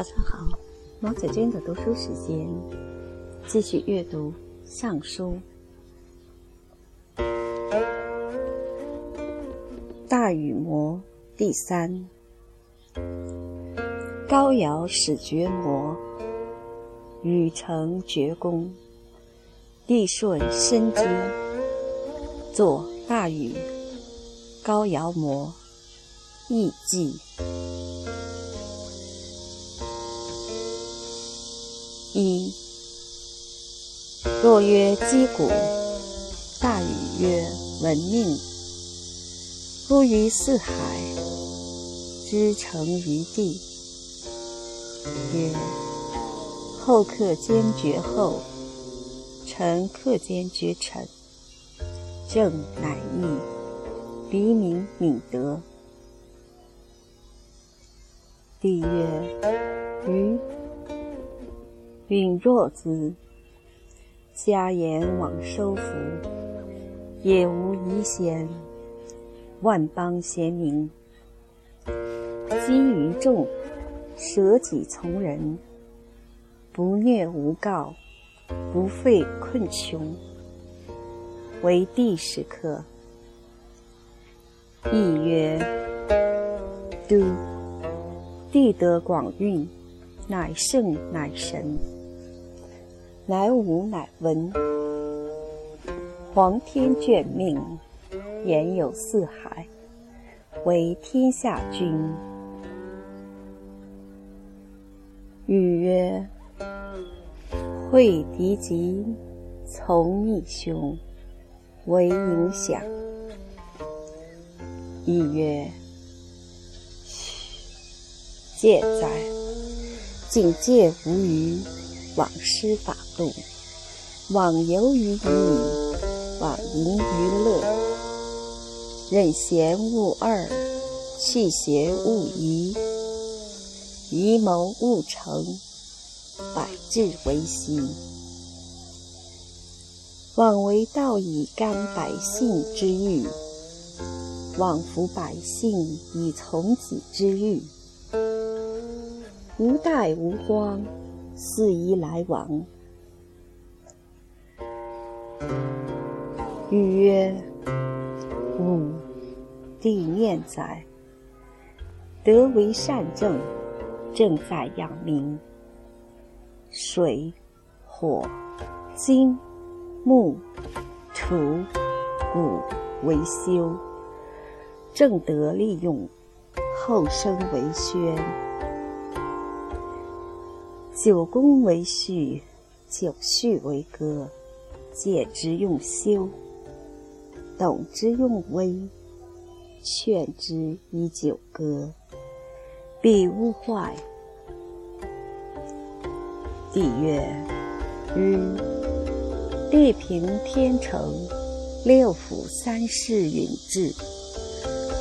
早上好，毛子君的读书时间，继续阅读《尚书》。大禹谟第三，高尧始绝谟，禹成绝功，帝舜生之，作大禹、高尧谟易记。一若曰击鼓，大禹曰：“闻命。”夫于四海，之成于地。曰：后克兼绝后，臣克兼绝臣。政乃义，黎民敏德。帝曰：于。允若子，家言往收服，也无遗贤，万邦贤明。积于众，舍己从人，不虐无告，不废困穷，为帝时刻。亦曰：都，帝德广运，乃圣乃神。乃武乃文，皇天眷命，言有四海，为天下君。禹曰：会敌疾，从逆凶，为影响。亦曰：戒哉！警戒无余。往施法度，往游于逸，往淫于乐。任贤勿二，弃邪勿疑。愚谋勿成，百志为心。往为道以甘百姓之欲，往服百姓以从己之欲。无待无荒。四夷来往。禹曰：“吾帝念哉！德为善政，政在养民。水、火、金、木、土、谷为修，正德利用，后生为宣。”九宫为序，九序为歌。戒之用修，懂之用微，劝之以九歌，必勿坏。帝曰：于地平天成，六府三世允治，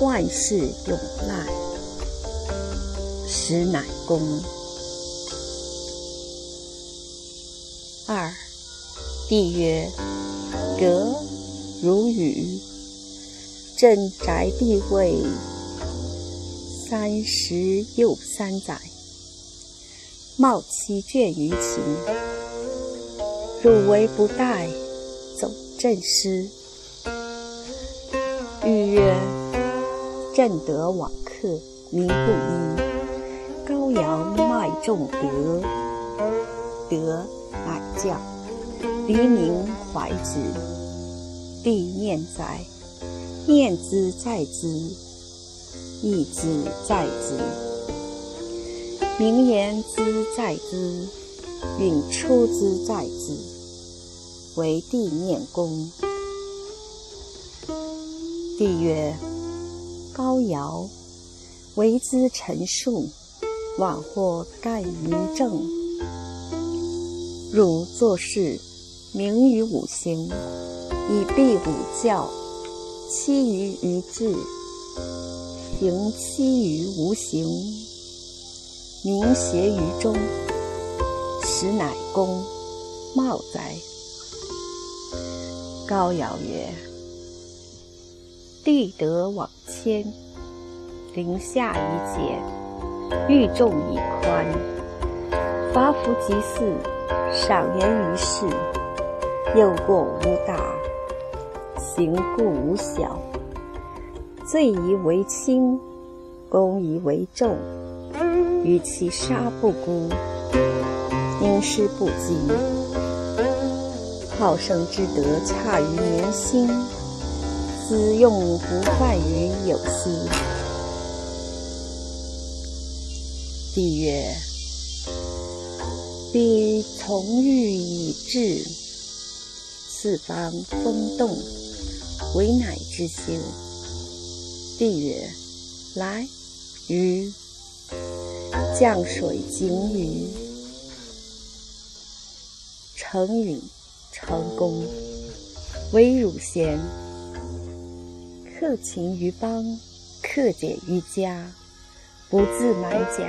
万事永赖，实乃公。帝曰：革如雨，镇宅地位三十又三载，茂其倦于秦。汝为不待，走朕师。禹曰：朕德往克，民不依。高阳迈重德，德。乃教，黎民怀之。帝念哉！念之在之，义之在之，名言之在之，允出之在之，为帝念功。帝曰：高尧为之陈述，往或干于政。汝做事，名于五行，以避五教，期于于志，行期于无形，名邪于中，实乃公茂哉！高尧曰：“地德往谦，临下以俭，欲众以宽。”发夫即祀，赏言于世，又过无大，行故无小。罪疑为轻，功疑为重。与其杀不辜，因师不及。好生之德，差于民心。子用不犯于有司。帝曰：彼从欲以治，四方风动，惟乃之修。帝曰：来，于降水井雨，成允成功，惟汝贤。克勤于邦，克俭于家，不自满甲，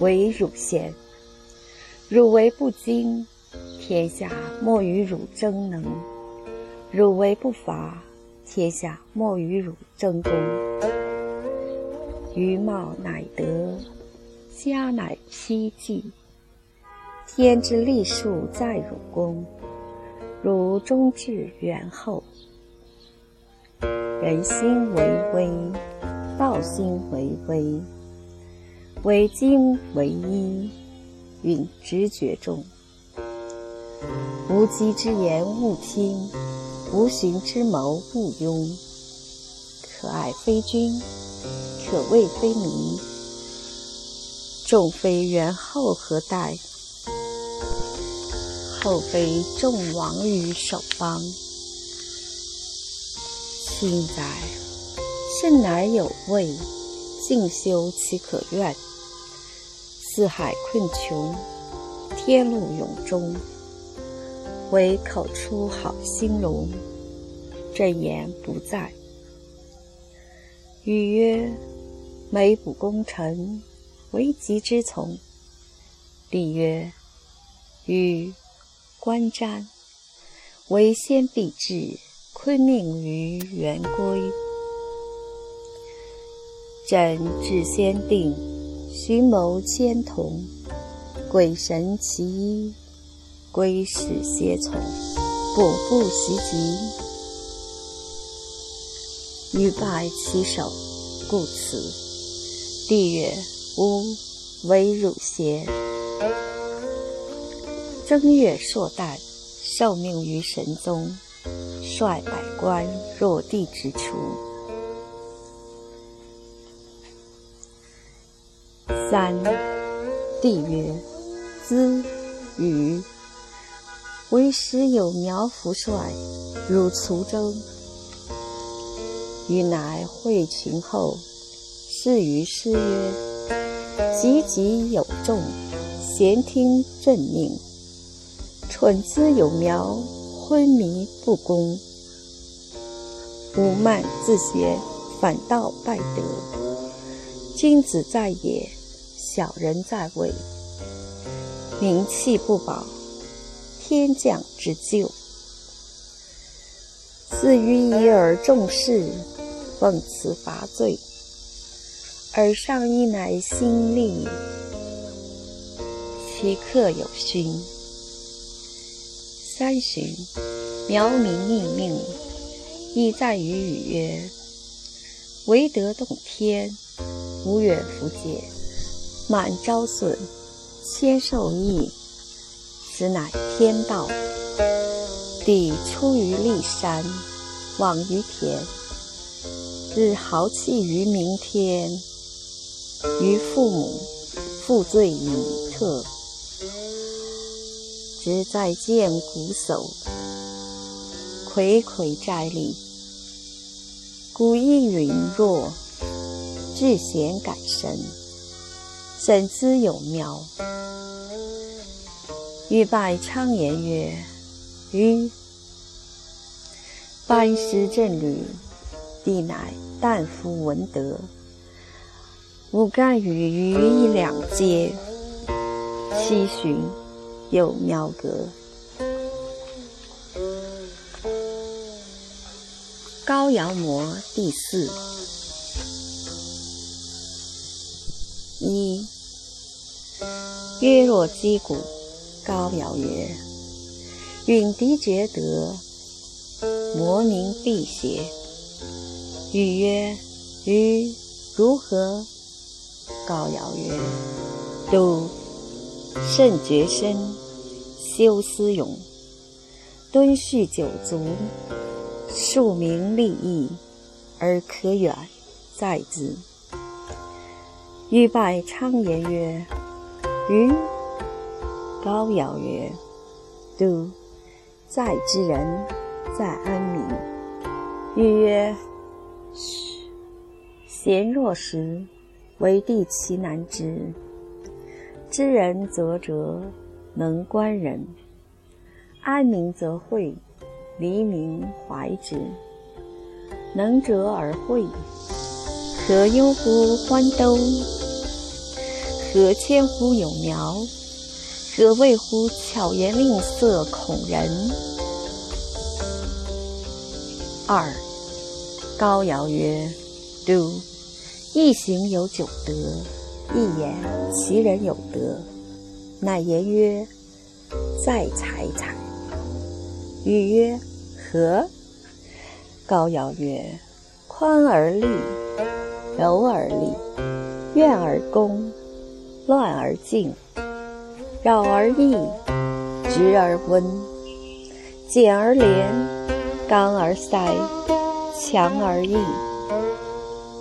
为汝贤。汝为不精，天下莫与汝争能；汝为不伐，天下莫与汝争功。余茂乃德，家乃披济。天之利数在汝功，汝终至远后。人心为微，道心为微，为精为一，允直觉众。无稽之言勿听，无循之谋勿庸。可爱非君，可畏非民。众非元后何待？后非众亡于守邦。清哉！甚乃有位，静修岂可怨？四海困穷，天路永终。唯口出好兴隆，正言不在。语曰：每卜功臣，为吉之从。帝曰：予观瞻，为先必至。坤命于元归，朕至先定，寻谋兼同，鬼神其一，归使皆从，步步袭击，欲败其手，故辞。帝曰：吾为汝邪？正月朔旦，受命于神宗。率百官若地之出。三帝曰：兹与为师有苗福帅入滁州，予乃会群后，示于师曰：急急有众，咸听朕命。蠢兹有苗。昏迷不恭，无慢自学，反倒败德。君子在野，小人在位。名气不保，天降之咎。自于以尔重视，奉辞伐罪。尔上一乃心力，其客有勋。三旬，苗民逆命，亦在于语曰：“唯德动天，无远弗届，满招损，谦受益，此乃天道。地出于骊山，往于田，日豪气于明天，于父母，负罪以特。”直在见古叟，睽睽在立。古意允若，至贤感神，审之有妙？欲拜昌言曰：“余班师正旅，帝乃旦夫闻德，吾干与余一两阶，七旬。”有苗格，高尧模第四。一曰若击鼓。高尧曰：“允狄厥德，摩名辟邪。”禹曰：“禹如何？”高尧曰：“度甚绝身，修思勇，敦叙九族，庶民利益，而可远在之。”禹拜昌言曰：“禹。”高尧曰：“都，在之人，在安民。”禹曰：“，贤若时，为帝其难之。知人则哲，能观人；安民则惠，黎民怀之。能者而惠，何忧乎欢兜？何千乎有苗？”则谓乎巧言令色，恐人？二高尧曰：“都，一行有九德，一言其人有德，乃言曰：‘在财财。’”禹曰：“何？”高尧曰：“宽而立，柔而立，怨而攻，乱而静。”扰而易，直而温，简而廉，刚而塞，强而义。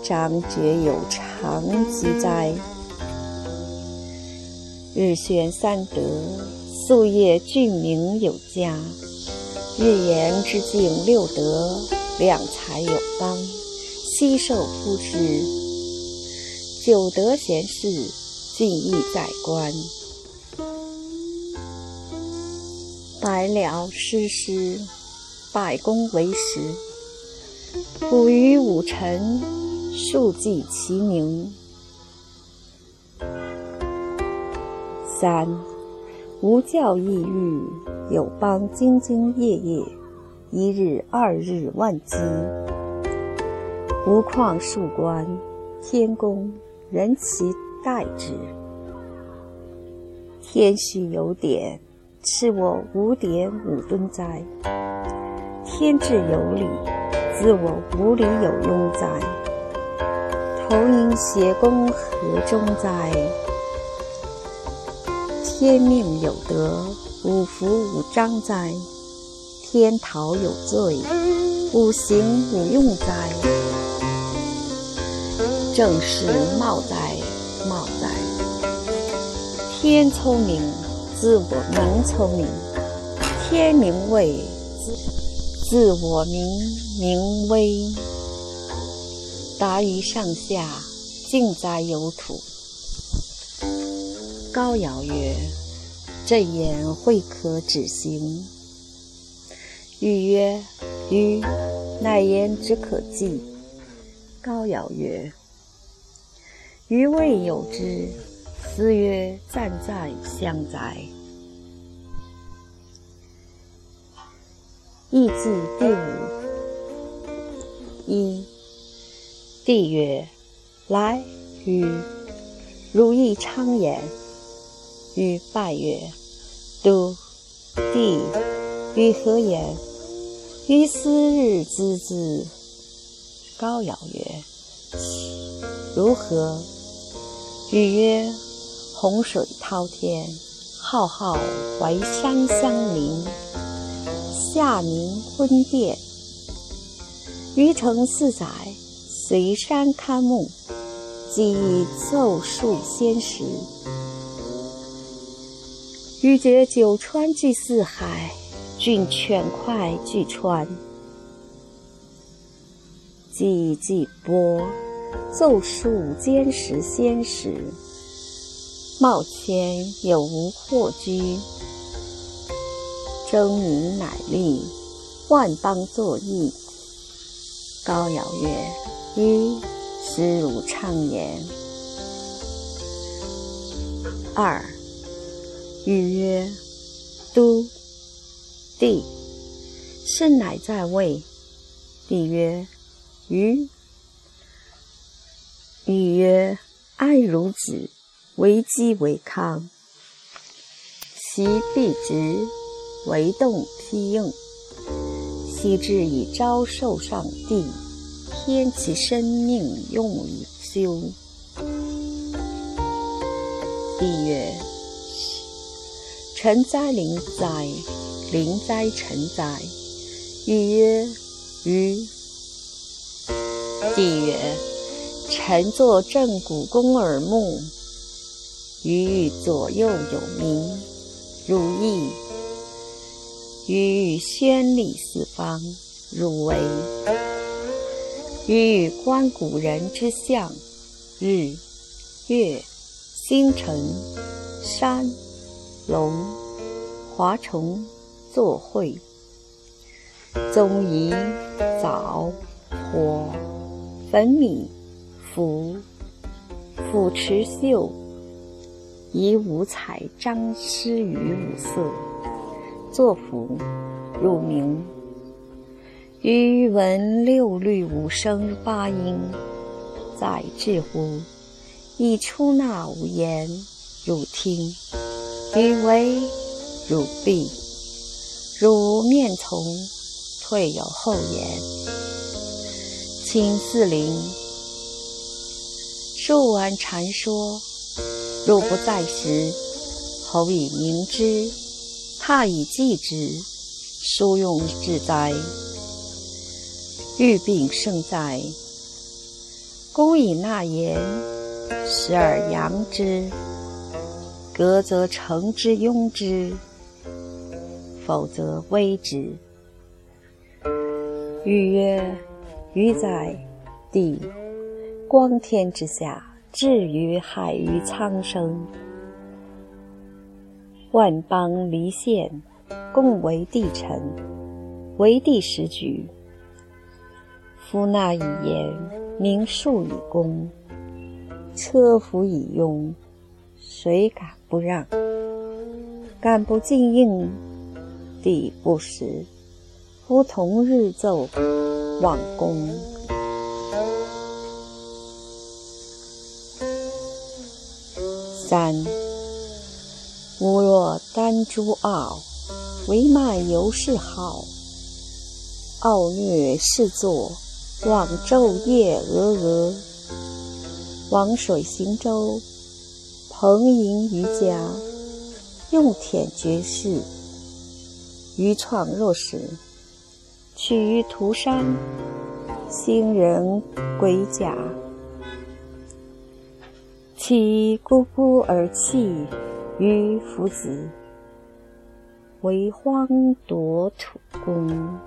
张觉有常之哉？日宣三德，夙夜俊明有加。日言之敬六德，量才有当，悉受夫之。九德贤士，尽亦在官。百鸟诗诗，百工为时。捕鱼五辰，数记其名。三无教异欲，有邦兢兢业业，一日二日万机。无旷数官，天公人其待之。天许有典。赐我五点五吨哉！天志有理，自我无理有庸哉！投影邪功何中哉？天命有德，五福五章哉！天桃有罪，五行五用哉！正是茂哉，茂哉！天聪明。自我明聪明，天明畏；自我明明威。达于上下，尽哉有土。高尧曰：“朕言惠可止行。”禹曰：“禹，乃言之可记。”高尧曰：“余未有之。”子曰：“赞哉相哉！”易记第五。一。帝曰：“来，与，汝亦昌言。”与拜曰：“都。”帝与何言？于斯日之之。高尧曰：“如何？”禹曰：洪水滔天，浩浩淮山相邻。夏明昏殿，余承四载，随山看木，即奏述先时。欲觉九川聚四海，郡犬快俱川。即季播，奏述坚时仙时。冒迁有无祸居？争民乃利，万邦作义。高尧曰：“一，斯汝畅言。”二，禹曰：“都。”帝，圣乃在位。帝曰：“禹。”禹曰：“爱如子。”为基为康，其必直，为动披应。昔至以昭受上帝，天其生命用以修。帝曰：臣哉灵哉，灵哉臣哉。欲曰：于。帝曰：臣作正古宫耳目，于左右有名，汝意。于宣礼四方，汝为。于观古人之象，日、月、星辰、山、龙、华虫作会。宗仪、藻、火、粉米、符、斧持绣，以五彩张施于五色。作符，入名。余闻六律五声八音，在至乎，以出纳五言，汝听。余为，汝毕。汝面从，退有后言。请四灵，数闻禅说，若不在时，侯以明之。怕以继之，殊用之哉！欲病胜哉！公以纳言，时而扬之，革则成之庸之，否则危之。欲曰：余在地光天之下，至于海于苍生。万邦离县，共为帝臣，为帝时举。夫纳以言，名数以功，车服以庸，谁敢不让？敢不敬应？帝不食，夫同日奏，忘功。三。吾若丹朱傲，唯慢犹是好。傲虐是作，望昼夜峨峨。王水行舟，蓬瀛渔家，用忝绝世。余创若石，取于涂山，兴人归甲。其孤孤而泣。于夫子，为荒夺土公，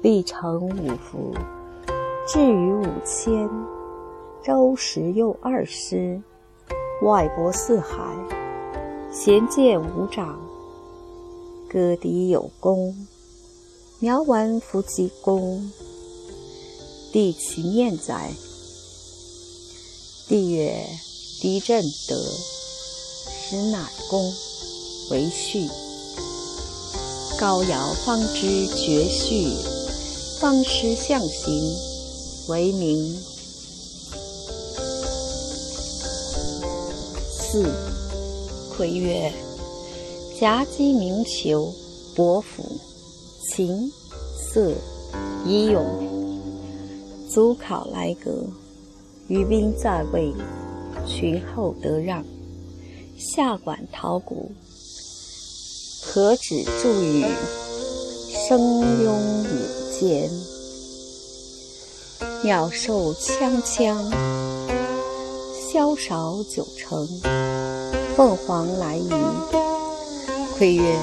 必成五福。至于五千，周时又二师，外博四海，贤见五长，歌敌有功，苗完夫其功，帝其念哉？帝曰：狄震德。使乃公为序，高尧方知绝序，方师象形为名。四魁曰：夹击鸣裘，伯服，琴瑟，仪勇，足考来阁，余兵在位，群后得让。下管陶鼓，何止助语，声拥引间。鸟兽锵锵，萧韶九成。凤凰来仪，窥曰：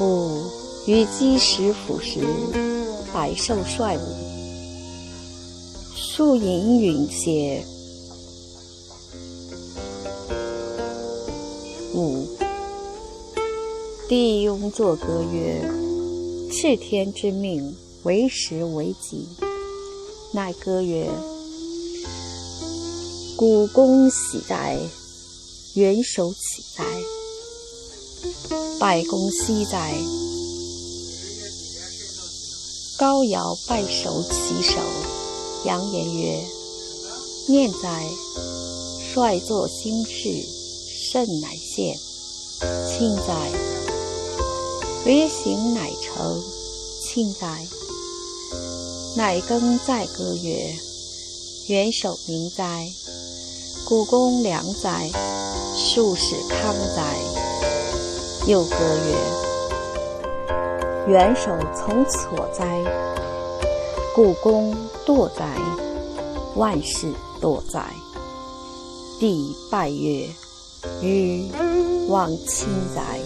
吾与鸡食腐食，百兽率舞，树影允邪？五，帝雍作歌曰：“赤天之命，为时为己。”乃歌曰：“古公喜哉，元首启哉，拜公西哉。”高尧拜首其首，扬言曰：“念哉，率作兴事。”甚乃现，庆哉！履行乃成，庆哉！乃耕载歌曰：“元首明哉！故宫良哉！数史康哉！”又歌曰：“元首从错哉！故宫堕哉！万事堕哉！”帝拜曰：“予望卿哉！”